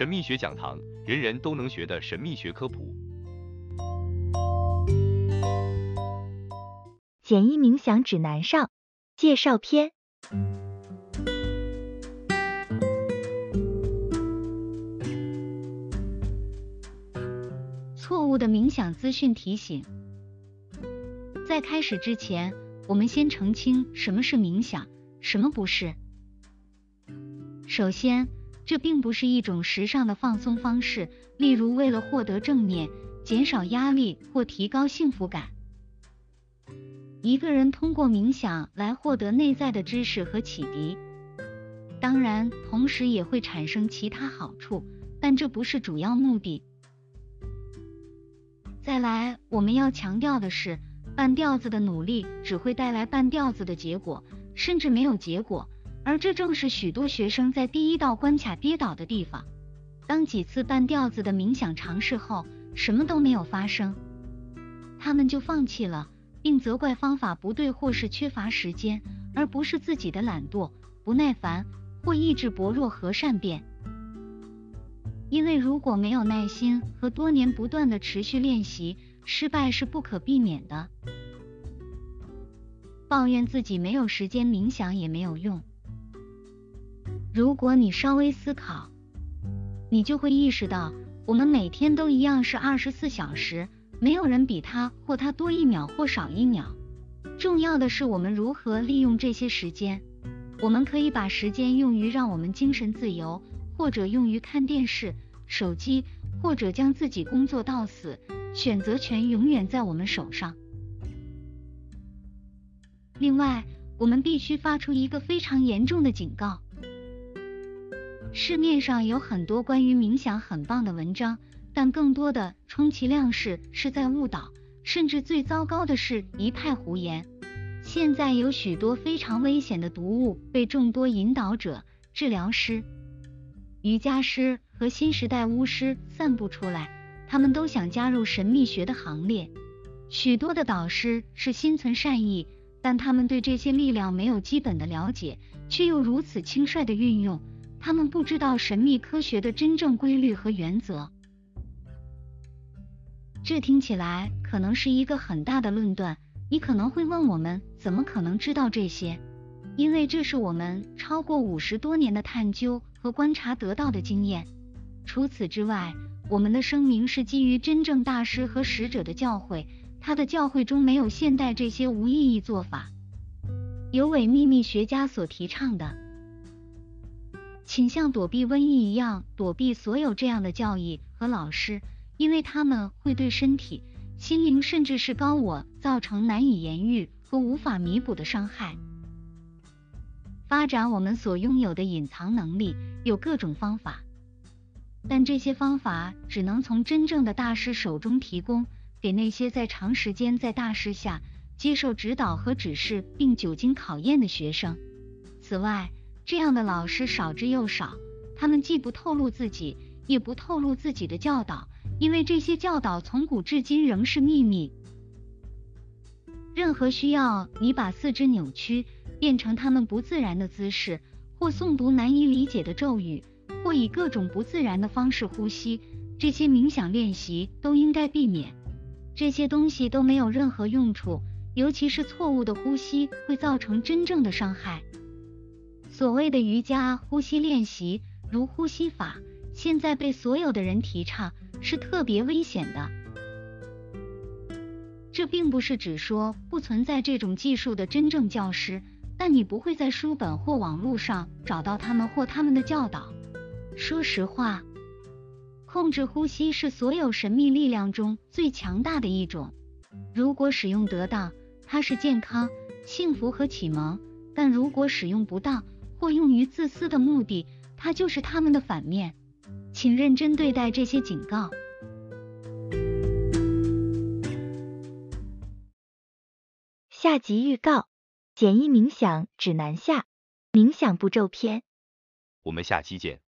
神秘学讲堂，人人都能学的神秘学科普。简易冥想指南上介绍篇。错误的冥想资讯提醒。在开始之前，我们先澄清什么是冥想，什么不是。首先，这并不是一种时尚的放松方式，例如为了获得正面、减少压力或提高幸福感。一个人通过冥想来获得内在的知识和启迪，当然，同时也会产生其他好处，但这不是主要目的。再来，我们要强调的是，半吊子的努力只会带来半吊子的结果，甚至没有结果。而这正是许多学生在第一道关卡跌倒的地方。当几次半吊子的冥想尝试后，什么都没有发生，他们就放弃了，并责怪方法不对或是缺乏时间，而不是自己的懒惰、不耐烦或意志薄弱和善变。因为如果没有耐心和多年不断的持续练习，失败是不可避免的。抱怨自己没有时间冥想也没有用。如果你稍微思考，你就会意识到，我们每天都一样是二十四小时，没有人比他或他多一秒或少一秒。重要的是我们如何利用这些时间。我们可以把时间用于让我们精神自由，或者用于看电视、手机，或者将自己工作到死。选择权永远在我们手上。另外，我们必须发出一个非常严重的警告。市面上有很多关于冥想很棒的文章，但更多的充其量是是在误导，甚至最糟糕的是一派胡言。现在有许多非常危险的毒物被众多引导者、治疗师、瑜伽师和新时代巫师散布出来，他们都想加入神秘学的行列。许多的导师是心存善意，但他们对这些力量没有基本的了解，却又如此轻率的运用。他们不知道神秘科学的真正规律和原则。这听起来可能是一个很大的论断。你可能会问我们，怎么可能知道这些？因为这是我们超过五十多年的探究和观察得到的经验。除此之外，我们的声明是基于真正大师和使者的教诲，他的教诲中没有现代这些无意义做法，有伪秘密学家所提倡的。请像躲避瘟疫一样躲避所有这样的教义和老师，因为他们会对身体、心灵甚至是高我造成难以言喻和无法弥补的伤害。发展我们所拥有的隐藏能力有各种方法，但这些方法只能从真正的大师手中提供给那些在长时间在大师下接受指导和指示并久经考验的学生。此外，这样的老师少之又少，他们既不透露自己，也不透露自己的教导，因为这些教导从古至今仍是秘密。任何需要你把四肢扭曲，变成他们不自然的姿势，或诵读难以理解的咒语，或以各种不自然的方式呼吸，这些冥想练习都应该避免。这些东西都没有任何用处，尤其是错误的呼吸会造成真正的伤害。所谓的瑜伽呼吸练习，如呼吸法，现在被所有的人提倡，是特别危险的。这并不是指说不存在这种技术的真正教师，但你不会在书本或网络上找到他们或他们的教导。说实话，控制呼吸是所有神秘力量中最强大的一种。如果使用得当，它是健康、幸福和启蒙；但如果使用不当，或用于自私的目的，它就是他们的反面。请认真对待这些警告。下集预告：简易冥想指南下，冥想步骤篇。我们下期见。